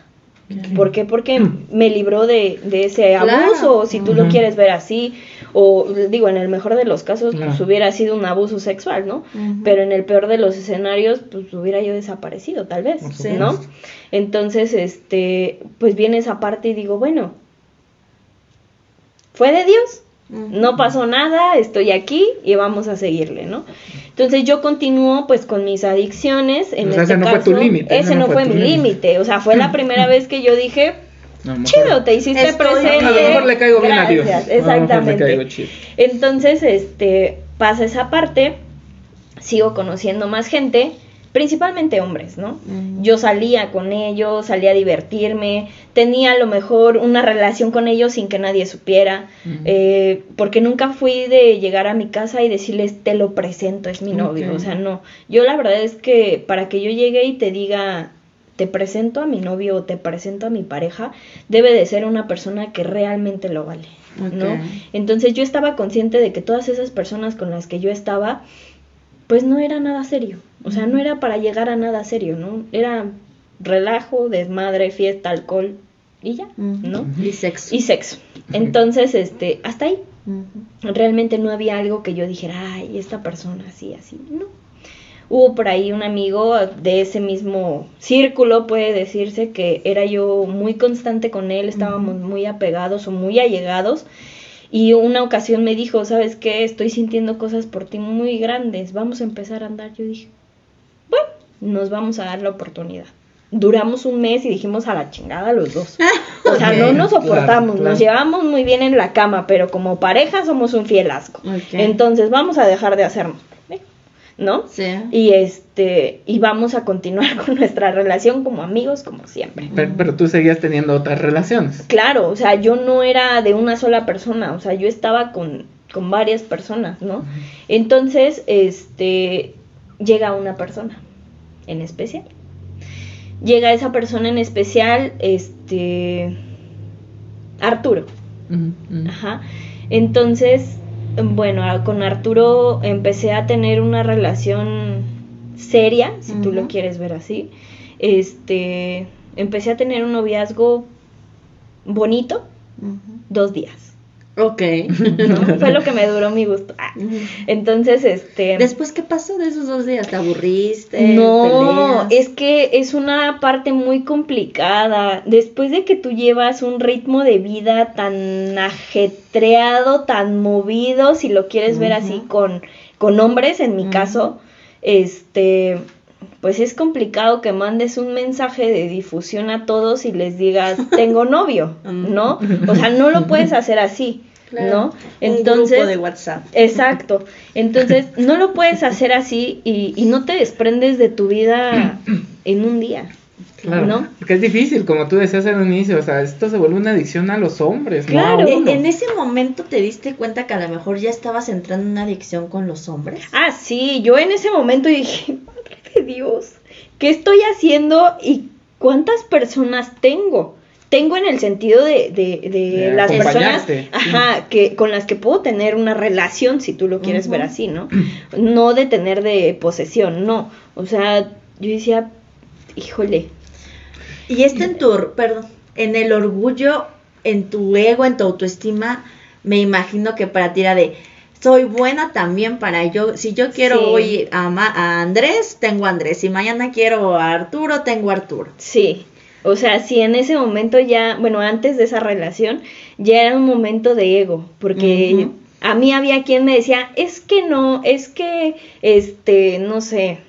¿Por qué? Porque me libró de, ese abuso, si tú lo quieres ver así, o digo, en el mejor de los casos, pues hubiera sido un abuso sexual, ¿no? Pero en el peor de los escenarios, pues hubiera yo desaparecido, tal vez, ¿no? Entonces, este, pues viene esa parte y digo, bueno, ¿fue de Dios? No pasó nada, estoy aquí y vamos a seguirle, ¿no? Entonces yo continúo pues con mis adicciones. En este ese no fue tu límite. Ese no, fue, mi límite. O sea, fue la primera vez que yo dije, chido, te hiciste presente. A lo mejor le caigo bien a Dios. Exactamente. Entonces, este, pasa esa parte, sigo conociendo más gente principalmente hombres, ¿no? Yo salía con ellos, salía a divertirme, tenía a lo mejor una relación con ellos sin que nadie supiera, eh, porque nunca fui de llegar a mi casa y decirles, te lo presento, es mi novio, o sea, no, yo la verdad es que para que yo llegue y te diga, te presento a mi novio o te presento a mi pareja, debe de ser una persona que realmente lo vale, ¿no? Entonces yo estaba consciente de que todas esas personas con las que yo estaba, pues no era nada serio. O sea, no era para llegar a nada serio, ¿no? Era relajo, desmadre, fiesta, alcohol y ya, ¿no? Y sexo. Y sexo. Entonces, este, hasta ahí. Realmente no había algo que yo dijera, ay, esta persona así, así. No. Hubo por ahí un amigo de ese mismo círculo, puede decirse, que era yo muy constante con él, estábamos muy apegados o muy allegados y una ocasión me dijo, ¿sabes qué? Estoy sintiendo cosas por ti muy grandes, vamos a empezar a andar. Yo dije, bueno, nos vamos a dar la oportunidad. Duramos un mes y dijimos a la chingada los dos. O sea, no nos soportamos, nos llevamos muy bien en la cama, pero como pareja somos un fiel asco. Entonces vamos a dejar de hacernos. ¿No? Sí. Y este, y vamos a continuar con nuestra relación como amigos, como siempre. Pero, tú seguías teniendo otras relaciones. Claro, o sea, yo no era de una sola persona, o sea, yo estaba con, con varias personas, ¿no? Entonces, este, llega una persona en especial. Llega esa persona en especial, este, Arturo. Ajá. Entonces, bueno, con Arturo empecé a tener una relación seria, si tú lo quieres ver así. Este, empecé a tener un noviazgo bonito, dos días. Ok. Fue lo que me duró mi gusto. Ah. Entonces, este... Después, ¿qué pasó de esos dos días? ¿Te aburriste? No, es que es una parte muy complicada. Después de que tú llevas un ritmo de vida tan ajetreado, tan movido, si lo quieres ver así, con, con hombres, en mi caso, este pues es complicado que mandes un mensaje de difusión a todos y les digas, tengo novio, ¿no? O sea, no lo puedes hacer así. ¿no? Entonces, un grupo de WhatsApp. Exacto. Entonces, no lo puedes hacer así y, y no te desprendes de tu vida en un día. Claro, ¿no? Porque es difícil, como tú decías al inicio, o sea, esto se vuelve una adicción a los hombres. Claro, en ese momento te diste cuenta que a lo mejor ya estabas entrando en una adicción con los hombres. Ah, sí, yo en ese momento dije, madre de Dios, ¿qué estoy haciendo y cuántas personas tengo? Tengo en el sentido de, de, las personas ajá, que, con las que puedo tener una relación, si tú lo quieres ver así, ¿no? No de tener de posesión, no. O sea, yo decía, híjole, y esto en tu, perdón, en el orgullo, en tu ego, en tu autoestima, me imagino que para ti era de, soy buena también para yo, si yo quiero hoy a, a, Andrés, tengo a Andrés, si mañana quiero a Arturo, tengo a Arturo. Sí, o sea, si en ese momento ya, bueno, antes de esa relación, ya era un momento de ego, porque a mí había quien me decía, es que no, es que, este, no sé,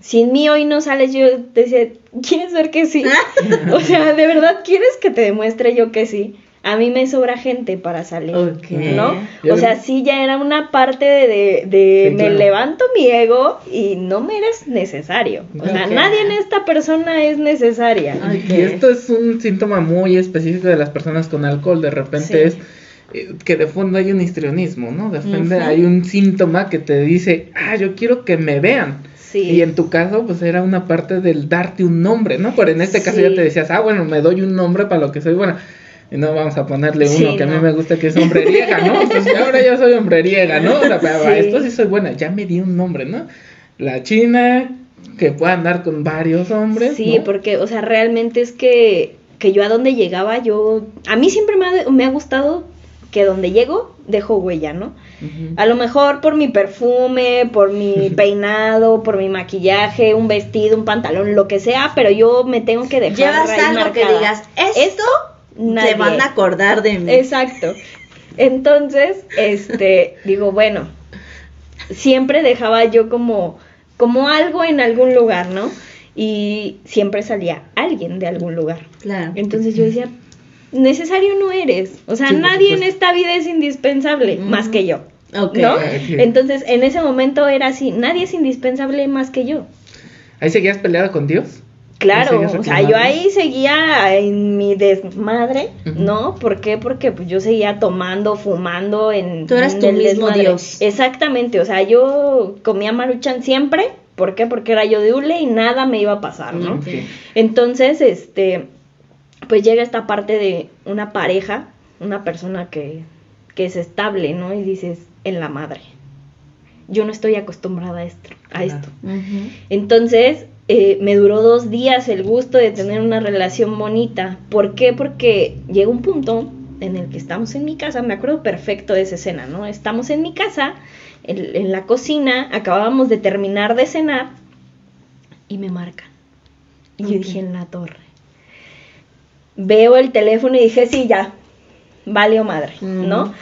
sin mí hoy no sales, yo decía, ¿quieres ver que sí? o sea, ¿de verdad quieres que te demuestre yo que sí? A mí me sobra gente para salir, ¿no? O sea, sí ya era una parte de, de, me levanto mi ego y no me eres necesario. O sea, nadie en esta persona es necesaria. Y esto es un síntoma muy específico de las personas con alcohol. De repente es eh, que de fondo hay un histrionismo, ¿no? De repente hay un síntoma que te dice, ah, yo quiero que me vean. Y en tu caso, pues era una parte del darte un nombre, ¿no? Pero en este caso ya te decías, ah, bueno, me doy un nombre para lo que soy. Bueno, y no vamos a ponerle uno que a mí me gusta que es hombreriega, ¿no? Entonces ahora ya soy hombreriega, ¿no? O sea, pero esto sí soy buena, ya me di un nombre, ¿no? La china que puede andar con varios hombres. Sí, porque, o sea, realmente es que, que yo a donde llegaba, yo, a mí siempre me ha, me ha gustado que donde llego dejo huella, ¿no? A lo mejor por mi perfume, por mi peinado, por mi maquillaje, un vestido, un pantalón, lo que sea, pero yo me tengo que dejar Llevas algo que digas, esto, se van a acordar de mí. Exacto. Entonces, este, digo, bueno, siempre dejaba yo como como algo en algún lugar, ¿no? Y siempre salía alguien de algún lugar. Claro. Entonces yo decía, necesario no eres. O sea, nadie en esta vida es indispensable más que yo. ¿No? Entonces, en ese momento era así, nadie es indispensable más que yo. ¿Ahí seguías peleada con Dios? Claro, o sea, yo ahí seguía en mi desmadre, ¿no? ¿Por qué? Porque pues yo seguía tomando, fumando en Tú eras tu mismo Dios. Exactamente, o sea, yo comía maruchan siempre, ¿por qué? Porque era yo de hule y nada me iba a pasar, ¿no? Entonces, este pues llega esta parte de una pareja, una persona que, que es estable, ¿no? Y dices, en la madre. Yo no estoy acostumbrada a esto. A esto. Entonces, eh, me duró dos días el gusto de tener una relación bonita. ¿Por qué? Porque llega un punto en el que estamos en mi casa, me acuerdo perfecto de esa escena, ¿no? Estamos en mi casa, en, en la cocina, acabábamos de terminar de cenar y me marcan. Y yo dije, en la torre. Veo el teléfono y dije, sí, ya, vale o madre, ¿no?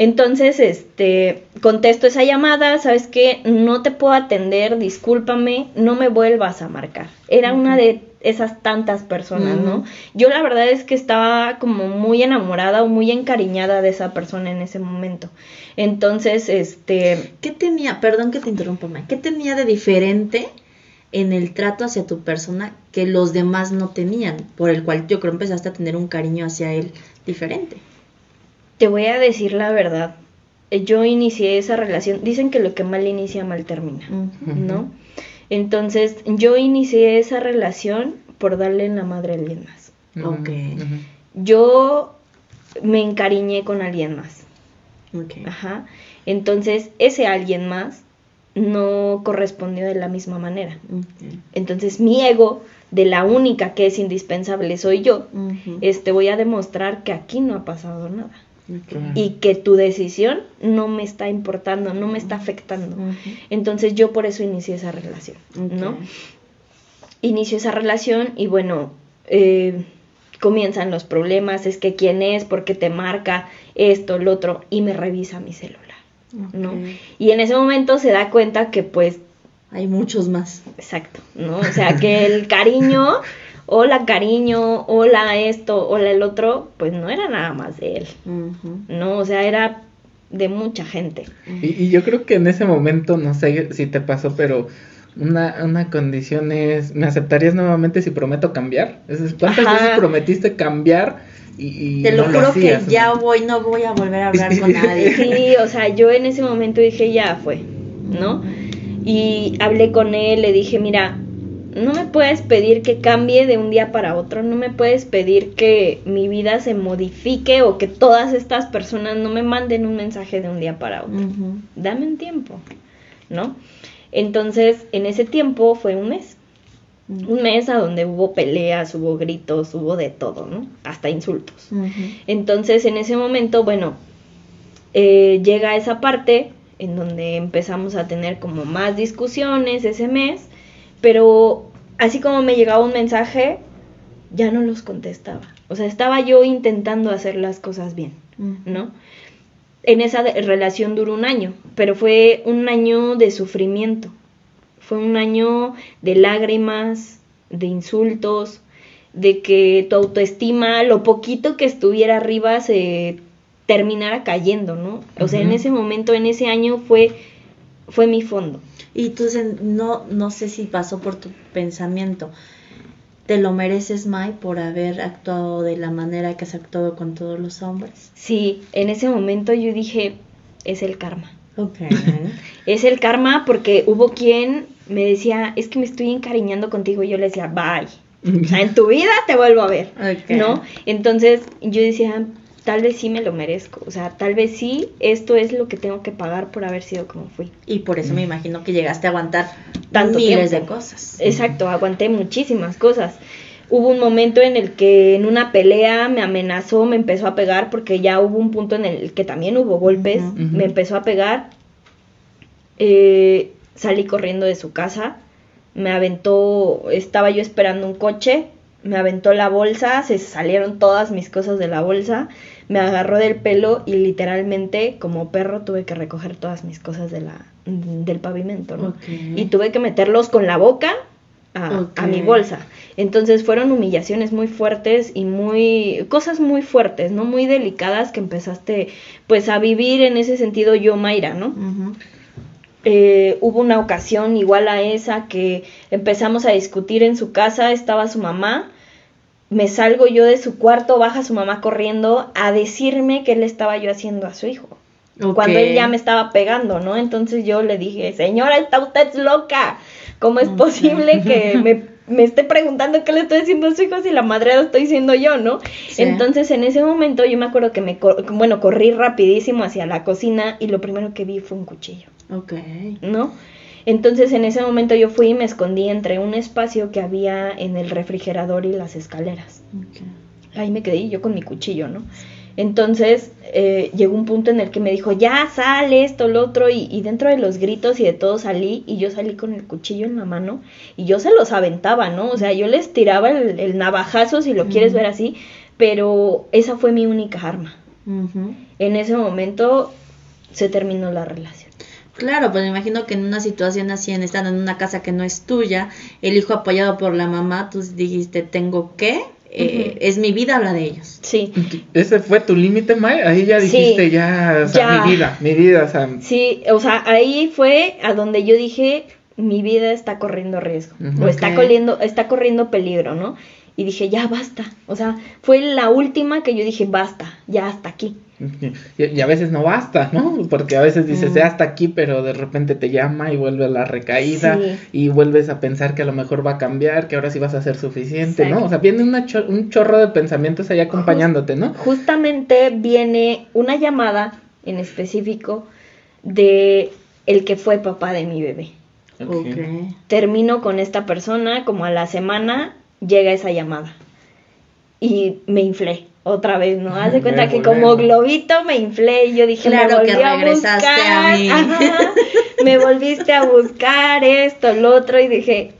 Entonces, este, contesto esa llamada, ¿sabes qué? No te puedo atender, discúlpame, no me vuelvas a marcar. Era una de esas tantas personas, ¿no? Yo la verdad es que estaba como muy enamorada o muy encariñada de esa persona en ese momento. Entonces, este... ¿Qué tenía, perdón que te interrumpa, ¿qué tenía de diferente en el trato hacia tu persona que los demás no tenían? Por el cual yo creo empezaste a tener un cariño hacia él diferente. Te voy a decir la verdad. Yo inicié esa relación. Dicen que lo que mal inicia, mal termina, ¿no? Entonces, yo inicié esa relación por darle en la madre a alguien más. Ok. Yo me encariñé con alguien más. Ok. Ajá. Entonces, ese alguien más no correspondió de la misma manera. Entonces, mi ego de la única que es indispensable soy yo, este voy a demostrar que aquí no ha pasado nada y que tu decisión no me está importando, no me está afectando. Entonces yo por eso inicié esa relación, ¿no? Inicio esa relación y bueno, eh, comienzan los problemas, es que quién es, por qué te marca esto, lo otro, y me revisa mi celular, ¿no? Y en ese momento se da cuenta que pues Hay muchos más. Exacto, ¿no? O sea, que el cariño, hola cariño, hola esto, hola el otro, pues no era nada más de él. ¿no? O sea, era de mucha gente. Y, y yo creo que en ese momento, no sé si te pasó, pero una, una condición es, ¿me aceptarías nuevamente si prometo cambiar? Es ¿Cuántas Ajá. veces prometiste cambiar y, y Te lo no juro hacías? que ya voy, no voy a volver a hablar con nadie. Sí, o sea, yo en ese momento dije, ya fue, ¿no? Y hablé con él, le dije, mira, no me puedes pedir que cambie de un día para otro, no me puedes pedir que mi vida se modifique o que todas estas personas no me manden un mensaje de un día para otro. Dame un tiempo, ¿no? Entonces, en ese tiempo fue un mes. Un mes a donde hubo peleas, hubo gritos, hubo de todo, ¿no? Hasta insultos. Entonces, en ese momento, bueno, eh, llega esa parte en donde empezamos a tener como más discusiones ese mes, pero así como me llegaba un mensaje, ya no los contestaba. O sea, estaba yo intentando hacer las cosas bien. ¿no? En esa relación duró un año, pero fue un año de sufrimiento. Fue un año de lágrimas, de insultos, de que tu autoestima, lo poquito que estuviera arriba, se terminara cayendo, ¿no? O sea, en ese momento, en ese año fue, fue mi fondo. Y tú no, no sé si pasó por tu pensamiento. ¿Te lo mereces, Mai, por haber actuado de la manera que has actuado con todos los hombres? Sí, en ese momento yo dije, es el karma. Ok. Es el karma porque hubo quien me decía, es que me estoy encariñando contigo. Y yo le decía, bye. O sea, en tu vida te vuelvo a ver. Ok. ¿No? Entonces yo decía, tal vez sí me lo merezco. O sea, tal vez sí, esto es lo que tengo que pagar por haber sido como fui. Y por eso me imagino que llegaste a aguantar Tanto miles tiempo. de cosas. Exacto, aguanté muchísimas cosas. Hubo un momento en el que en una pelea me amenazó, me empezó a pegar, porque ya hubo un punto en el que también hubo golpes, me empezó a pegar. Eh, salí corriendo de su casa, me aventó, estaba yo esperando un coche, me aventó la bolsa, se salieron todas mis cosas de la bolsa, me agarró del pelo y literalmente como perro tuve que recoger todas mis cosas de la, del pavimento, ¿no? Y tuve que meterlos con la boca a, mi bolsa. Entonces fueron humillaciones muy fuertes y muy cosas muy fuertes, no muy delicadas que empezaste pues a vivir en ese sentido yo Mayra, ¿no? Eh, hubo una ocasión igual a esa que empezamos a discutir en su casa, estaba su mamá, me salgo yo de su cuarto, baja su mamá corriendo a decirme que le estaba yo haciendo a su hijo. Cuando él ya me estaba pegando, ¿no? Entonces yo le dije, señora, está usted loca. ¿Cómo es posible que me, me esté preguntando qué le estoy haciendo a su hijo si la madre lo estoy siendo yo, ¿no? Sí. Entonces en ese momento yo me acuerdo que me, bueno, corrí rapidísimo hacia la cocina y lo primero que vi fue un cuchillo. Ok. ¿no? Entonces en ese momento yo fui y me escondí entre un espacio que había en el refrigerador y las escaleras. Ahí me quedé yo con mi cuchillo, ¿no? Entonces eh, llegó un punto en el que me dijo, ya sale esto, lo otro, y, y dentro de los gritos y de todo salí, y yo salí con el cuchillo en la mano, y yo se los aventaba, ¿no? O sea, yo les tiraba el, el navajazo, si lo quieres ver así, pero esa fue mi única arma. En ese momento se terminó la relación. Claro, pues me imagino que en una situación así, en estando en una casa que no es tuya, el hijo apoyado por la mamá, tú dijiste, tengo que, eh, es mi vida, habla de ellos. Sí. ¿Ese fue tu límite, May? Ahí ya Sí, dijiste, ya, o sea, ya. mi vida, mi vida, o sea, Sí, o sea, ahí fue a donde yo dije, mi vida está corriendo riesgo, o está, corriendo, está corriendo peligro, ¿no? Y dije, ya basta. O sea, fue la última que yo dije, basta, ya hasta aquí. Y, y a veces no basta, ¿no? Porque a veces dices, Mm. ya hasta aquí, pero de repente te llama y vuelve la recaída Sí. y vuelves a pensar que a lo mejor va a cambiar, que ahora sí vas a ser suficiente, ¿no? O sea, viene una cho- un chorro de pensamientos ahí acompañándote, ¿no? Justamente viene una llamada en específico de el que fue papá de mi bebé. Termino con esta persona, como a la semana llega esa llamada. Y me inflé otra vez, ¿no? Haz de cuenta que como globito me inflé y yo dije, Claro me volví a regresaste a buscar, mí. ajá, me volviste a buscar esto, lo otro y dije,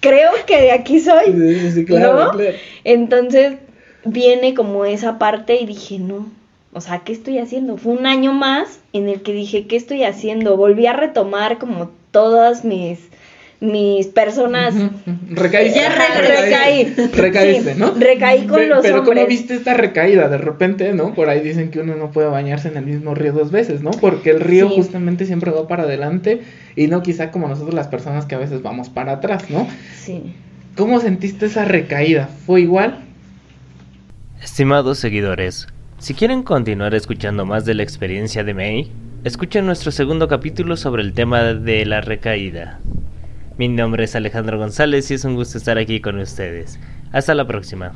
creo que de aquí soy. Sí, sí, claro, ¿no? claro. Entonces viene como esa parte y dije, no, o sea, ¿qué estoy haciendo? Fue un año más en el que dije, ¿qué estoy haciendo? Volví a retomar como todas mis mis personas. Recaíste. Ya recaí. recaíste. ¿no? recaí con los pero hombres. cómo viste esta recaída de repente no por ahí dicen que uno no puede bañarse en el mismo río dos veces no porque el río Sí. justamente siempre va para adelante y no quizá como nosotros las personas que a veces vamos para atrás no sí. Cómo sentiste esa recaída fue igual Estimados seguidores, si quieren continuar escuchando más de la experiencia de May, escuchen nuestro segundo capítulo sobre el tema de la recaída. Mi nombre es Alejandro González y es un gusto estar aquí con ustedes. Hasta la próxima.